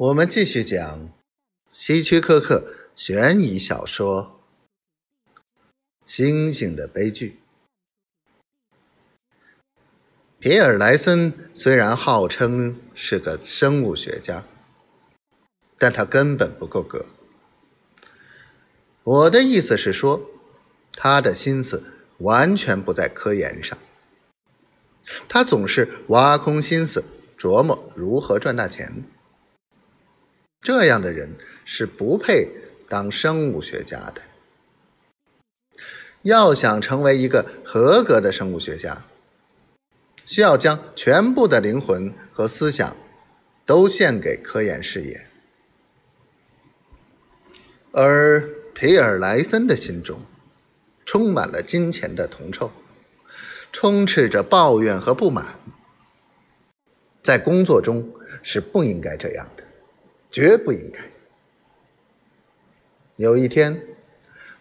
我们继续讲希区柯克悬疑小说《星星的悲剧》。皮尔莱森虽然号称是个生物学家，但他根本不够格。我的意思是说，他的心思完全不在科研上，他总是挖空心思琢磨如何赚大钱。这样的人是不配当生物学家的。要想成为一个合格的生物学家，需要将全部的灵魂和思想都献给科研事业。而皮尔莱森的心中充满了金钱的铜臭，充斥着抱怨和不满。在工作中是不应该这样的。绝不应该。有一天，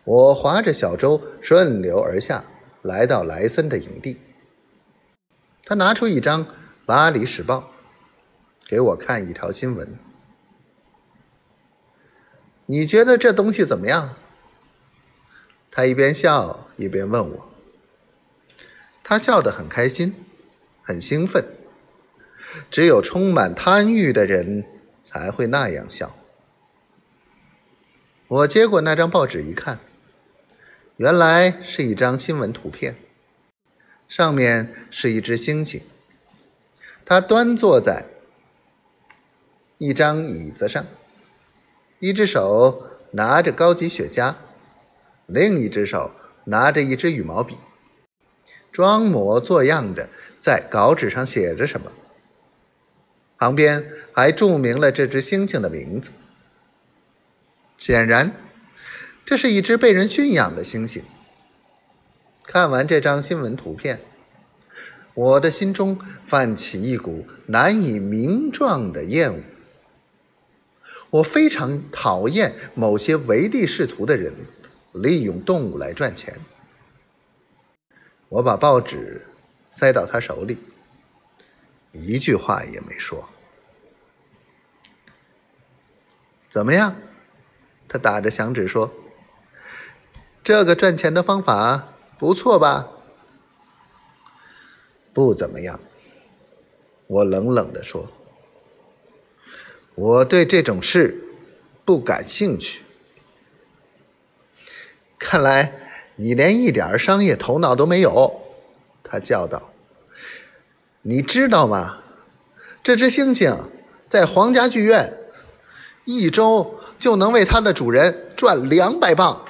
我划着小舟顺流而下，来到莱森的营地。他拿出一张《巴黎时报》，给我看一条新闻。你觉得这东西怎么样？他一边笑一边问我。他笑得很开心，很兴奋。只有充满贪欲的人。才会那样笑。我接过那张报纸一看，原来是一张新闻图片，上面是一只猩猩，它端坐在一张椅子上，一只手拿着高级雪茄，另一只手拿着一支羽毛笔，装模作样的在稿纸上写着什么。旁边还注明了这只猩猩的名字。显然，这是一只被人驯养的猩猩。看完这张新闻图片，我的心中泛起一股难以名状的厌恶。我非常讨厌某些唯利是图的人利用动物来赚钱。我把报纸塞到他手里。一句话也没说。怎么样？他打着响指说：“这个赚钱的方法不错吧？”不怎么样。我冷冷的说：“我对这种事不感兴趣。”看来你连一点商业头脑都没有。”他叫道。你知道吗？这只猩猩在皇家剧院一周就能为它的主人赚两百磅。